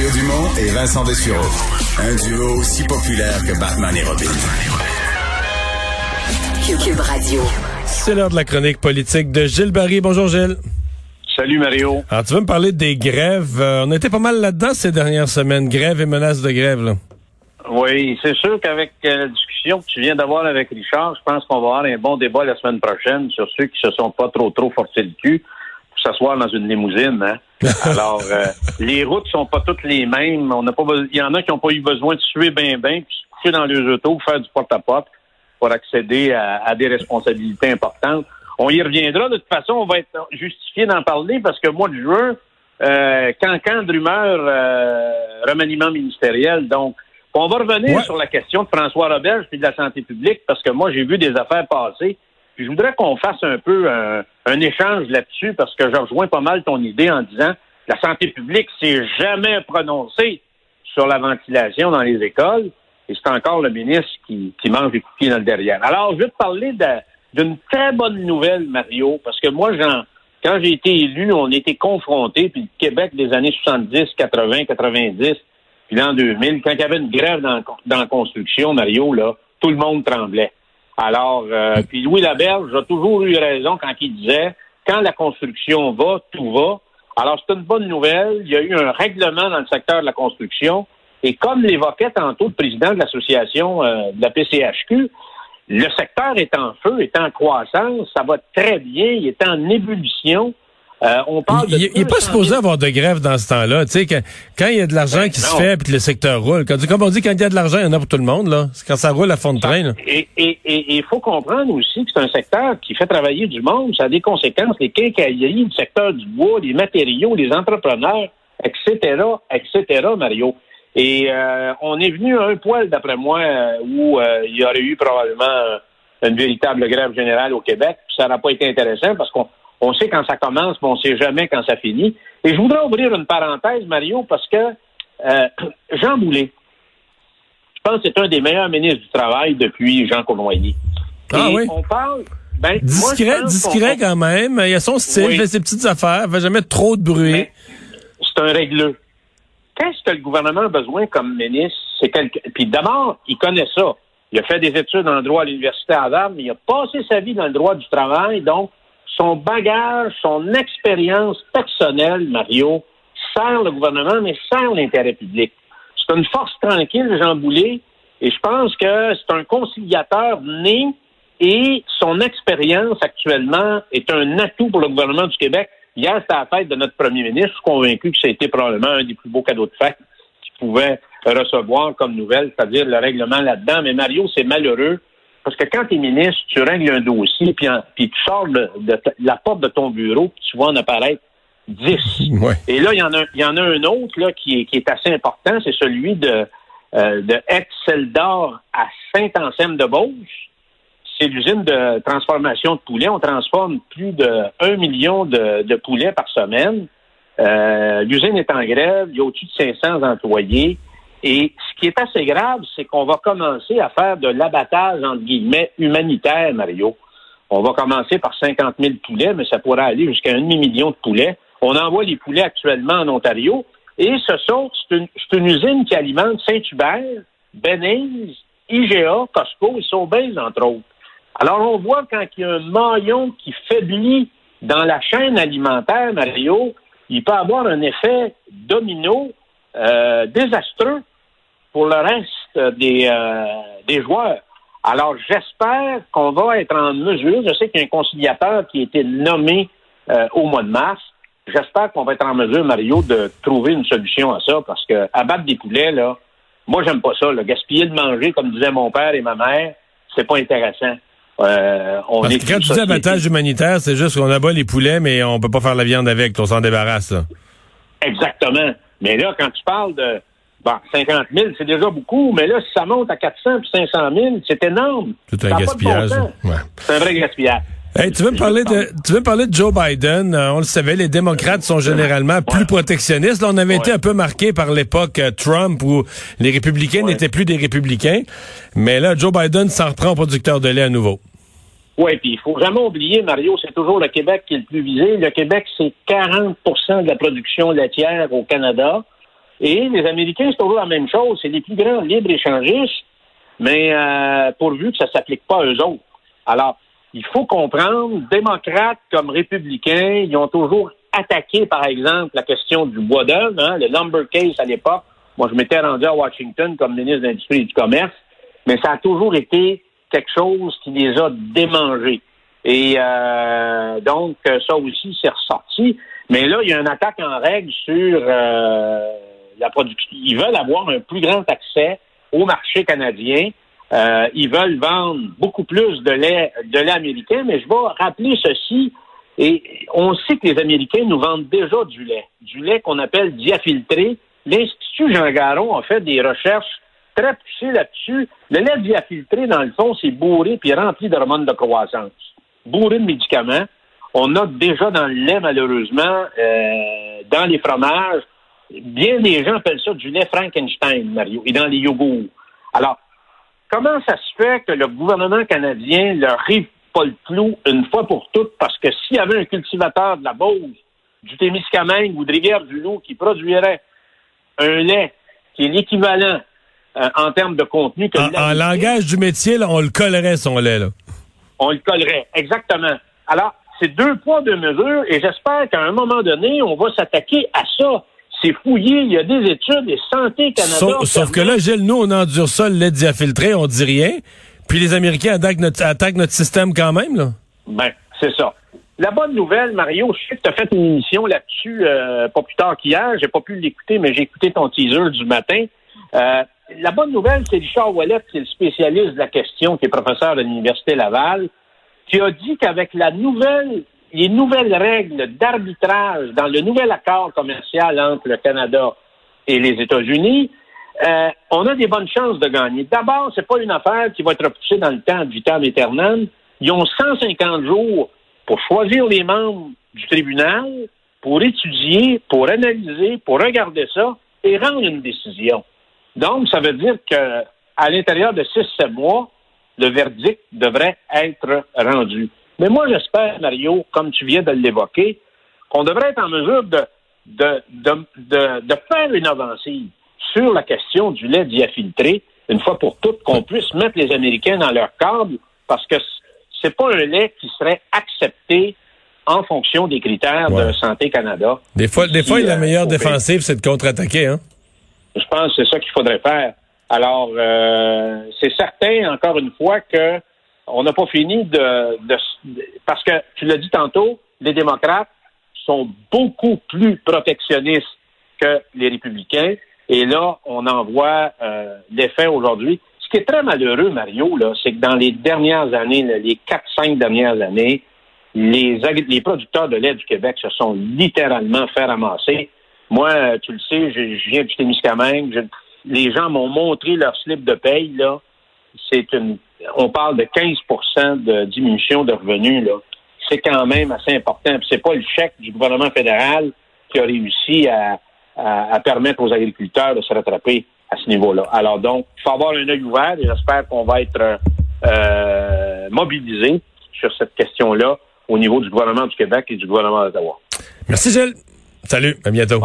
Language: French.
Mario Dumont et Vincent Dessureau. Un duo aussi populaire que Batman et Robin. Cube Radio. C'est l'heure de la chronique politique de Gilles Barry. Bonjour Gilles. Salut Mario. Alors tu veux me parler des grèves? Euh, on était pas mal là-dedans ces dernières semaines. Grève et menaces de grève. Là. Oui, c'est sûr qu'avec euh, la discussion que tu viens d'avoir avec Richard, je pense qu'on va avoir un bon débat la semaine prochaine sur ceux qui se sont pas trop trop forcés le cul s'asseoir dans une limousine. Hein? Alors, euh, les routes sont pas toutes les mêmes. On n'a pas, il y en a qui n'ont pas eu besoin de suer bien bien, puis se coucher dans les autos, faire du porte-à-porte pour accéder à, des responsabilités importantes. On y reviendra. De toute façon, on va être justifié d'en parler parce que mois de juin, euh, cancan de rumeur, euh, remaniement ministériel. Donc, on va revenir sur la question de François Roberge et de la santé publique parce que moi, j'ai vu des affaires passer. Puis je voudrais qu'on fasse un peu un, un échange là-dessus parce que je rejoins pas mal ton idée en disant la santé publique s'est jamais prononcée sur la ventilation dans les écoles et c'est encore le ministre qui, mange des coups dans le derrière. Alors, je vais te parler d'une très bonne nouvelle, Mario, parce que moi, quand j'ai été élu, on était confrontés, puis le Québec des années 70, 80, 90, puis l'an 2000, quand il y avait une grève dans, dans la construction, Mario, là, tout le monde tremblait. Alors, euh, puis Louis Laberge a toujours eu raison quand il disait quand la construction va, tout va. Alors, c'est une bonne nouvelle. Il y a eu un règlement dans le secteur de la construction. Et comme l'évoquait tantôt le président de l'association euh, de la PCHQ, le secteur est en feu, est en croissance, ça va très bien, il est en ébullition. Euh, on parle il n'est pas supposé avoir de grève dans ce temps-là. Tu sais, quand, il y a de l'argent ben, qui se fait puis que le secteur roule, quand, comme on dit, quand il y a de l'argent, il y en a pour tout le monde. là. C'est quand ça roule à fond de train. Et il faut comprendre aussi que c'est un secteur qui fait travailler du monde. Ça a des conséquences. Les quincailleries, le secteur du bois, les matériaux, les entrepreneurs, etc., etc., Mario. Et euh, on est venu à un poil, d'après moi, où euh, il y aurait eu probablement une véritable grève générale au Québec. ça n'a pas été intéressant parce qu'on on sait quand ça commence, mais on ne sait jamais quand ça finit. Et je voudrais ouvrir une parenthèse, Mario, parce que euh, Jean Boulet, je pense que c'est un des meilleurs ministres du Travail depuis Jean Cournoyer. Ah oui? On parle. Ben, discret, discret quand même. Il a son style, il fait ses petites affaires, il fait jamais trop de bruit. C'est un régleux. Qu'est-ce que le gouvernement a besoin comme ministre? C'est Puis d'abord, il connaît ça. Il a fait des études en droit à l'Université Harvard, mais il a passé sa vie dans le droit du travail, donc son bagage, son expérience personnelle, Mario, sert le gouvernement, mais sert l'intérêt public. C'est une force tranquille, Jean Boulet, et je pense que c'est un conciliateur né et son expérience actuellement est un atout pour le gouvernement du Québec. Hier, c'était la fête de notre premier ministre. Je suis convaincu que été probablement un des plus beaux cadeaux de fête qu'il pouvait recevoir comme nouvelle, c'est-à-dire le règlement là-dedans. Mais Mario, c'est malheureux parce que quand tu es ministre, tu règles un dossier, puis, puis tu sors de, la porte de ton bureau, puis tu vois en apparaître 10. Et là, il y en a, il y en a un autre là, qui, est, qui est assez important, c'est celui de, euh, de Ex-Celdor à Saint-Anselme-de-Beauce. C'est l'usine de transformation de poulets. On transforme plus de 1 million de, de poulets par semaine. Euh, l'usine est en grève. Il y a au-dessus de 500 employés. Et ce qui est assez grave, c'est qu'on va commencer à faire de l'abattage, entre guillemets, humanitaire, Mario. On va commencer par 50 000 poulets, mais ça pourra aller jusqu'à un demi-million de poulets. On envoie les poulets actuellement en Ontario. Et ce sont, c'est une, usine qui alimente Saint-Hubert, Benise, IGA, Costco et Sobeys, entre autres. Alors, on voit quand il y a un maillon qui faiblit dans la chaîne alimentaire, Mario, il peut avoir un effet domino euh, désastreux pour le reste des, euh, des joueurs. Alors, j'espère qu'on va être en mesure, je sais qu'il y a un conciliateur qui a été nommé euh, au mois de mars, j'espère qu'on va être en mesure, Mario, de trouver une solution à ça, parce que abattre des poulets, là, moi, j'aime pas ça. Le gaspiller de manger, comme disaient mon père et ma mère, c'est pas intéressant. Euh, on parce que quand tu dis abattage humanitaire, c'est juste qu'on abat les poulets, mais on peut pas faire la viande avec, on s'en débarrasse. Exactement. Mais là, quand tu parles de Bon, 50 000, c'est déjà beaucoup, mais là, si ça monte à 400 puis 500 000, c'est énorme. C'est un gaspillage. Ouais. C'est un vrai gaspillage. Hey, tu veux me parler de tu veux me parler de Joe Biden? Euh, On le savait, les démocrates sont généralement plus protectionnistes. Là, on avait été un peu marqué par l'époque euh, Trump où les républicains n'étaient plus des républicains, mais là Joe Biden s'en reprend au producteur de lait à nouveau. Oui, puis il faut jamais oublier, Mario, c'est toujours le Québec qui est le plus visé. Le Québec, c'est 40 de la production laitière au Canada. Et les Américains, c'est toujours la même chose. C'est les plus grands libres-échangistes, mais euh, pourvu que ça ne s'applique pas à eux autres. Alors, il faut comprendre, démocrates comme républicains, ils ont toujours attaqué, par exemple, la question du bois d'œuvre, hein, le lumber case à l'époque. Moi, je m'étais rendu à Washington comme ministre de l'Industrie et du Commerce, mais ça a toujours été quelque chose qui les a démangés. Et euh, donc, ça aussi, c'est ressorti. Mais là, il y a une attaque en règle sur euh, Ils veulent avoir un plus grand accès au marché canadien. Euh, ils veulent vendre beaucoup plus de lait, de lait américain, mais je vais rappeler ceci. Et on sait que les Américains nous vendent déjà du lait, du lait qu'on appelle diafiltré. L'Institut Jean Garon a fait des recherches très poussées là-dessus. Le lait diafiltré, dans le fond, c'est bourré puis rempli d'hormones de croissance, bourré de médicaments. On a déjà dans le lait, malheureusement, euh, dans les fromages, bien des gens appellent ça du lait Frankenstein, Mario, et dans les yogourts. Alors, comment ça se fait que le gouvernement canadien leur rive pas le clou une fois pour toutes? Parce que s'il y avait un cultivateur de la Beauce, du Témiscamingue ou de Rivière-du-Loup qui produirait un lait qui est l'équivalent euh, en termes de contenu que en, langage du métier, là, on le collerait, son lait. Là. On le collerait, exactement. Alors, c'est deux poids, deux mesures, et j'espère qu'à un moment donné, on va s'attaquer à ça c'est fouillé, il y a des études, et Santé Canada... Sauf, que là, Gilles, nous, on endure ça, le lait diafiltré, on dit rien. Puis les Américains attaquent notre, attaquent notre système quand même, là. Ben, c'est ça. La bonne nouvelle, Mario, je sais que tu as fait une émission là-dessus euh, pas plus tard qu'hier. J'ai pas pu l'écouter, mais j'ai écouté ton teaser du matin. Euh, la bonne nouvelle, c'est Richard Wallet, qui est le spécialiste de la question, qui est professeur de l'Université Laval, qui a dit qu'avec la nouvelle les nouvelles règles d'arbitrage dans le nouvel accord commercial entre le Canada et les États-Unis, euh, on a des bonnes chances de gagner. D'abord, c'est pas une affaire qui va être repoussée dans le temps du temps éternel. Ils ont 150 jours pour choisir les membres du tribunal, pour étudier, pour analyser, pour regarder ça et rendre une décision. Donc, ça veut dire que à l'intérieur de 6-7 mois, le verdict devrait être rendu. Mais moi, j'espère, Mario, comme tu viens de l'évoquer, qu'on devrait être en mesure de, de, de, de, faire une avancée sur la question du lait diafiltré, une fois pour toutes, qu'on puisse mettre les Américains dans leur cadre, parce que c'est pas un lait qui serait accepté en fonction des critères de Santé Canada. Des fois, des fois la euh, meilleure défensive, c'est de contre-attaquer, hein? Je pense que c'est ça qu'il faudrait faire. Alors, euh, c'est certain, encore une fois, que on n'a pas fini de, parce que tu l'as dit tantôt, les démocrates sont beaucoup plus protectionnistes que les républicains. Et là, on en voit euh, l'effet aujourd'hui. Ce qui est très malheureux, Mario, là, c'est que dans les dernières années, les quatre, cinq dernières années, les, les producteurs de lait du Québec se sont littéralement fait ramasser. Moi, tu le sais, je, viens du Témiscamingue. les gens m'ont montré leur slip de paye, là. C'est une on parle de 15% de diminution de revenus, là. C'est quand même assez important. Ce c'est pas le chèque du gouvernement fédéral qui a réussi à, permettre aux agriculteurs de se rattraper à ce niveau-là. Alors donc, il faut avoir un œil ouvert et j'espère qu'on va être euh, mobilisé sur cette question-là au niveau du gouvernement du Québec et du gouvernement d'Ottawa. Merci Gilles. Salut, à bientôt.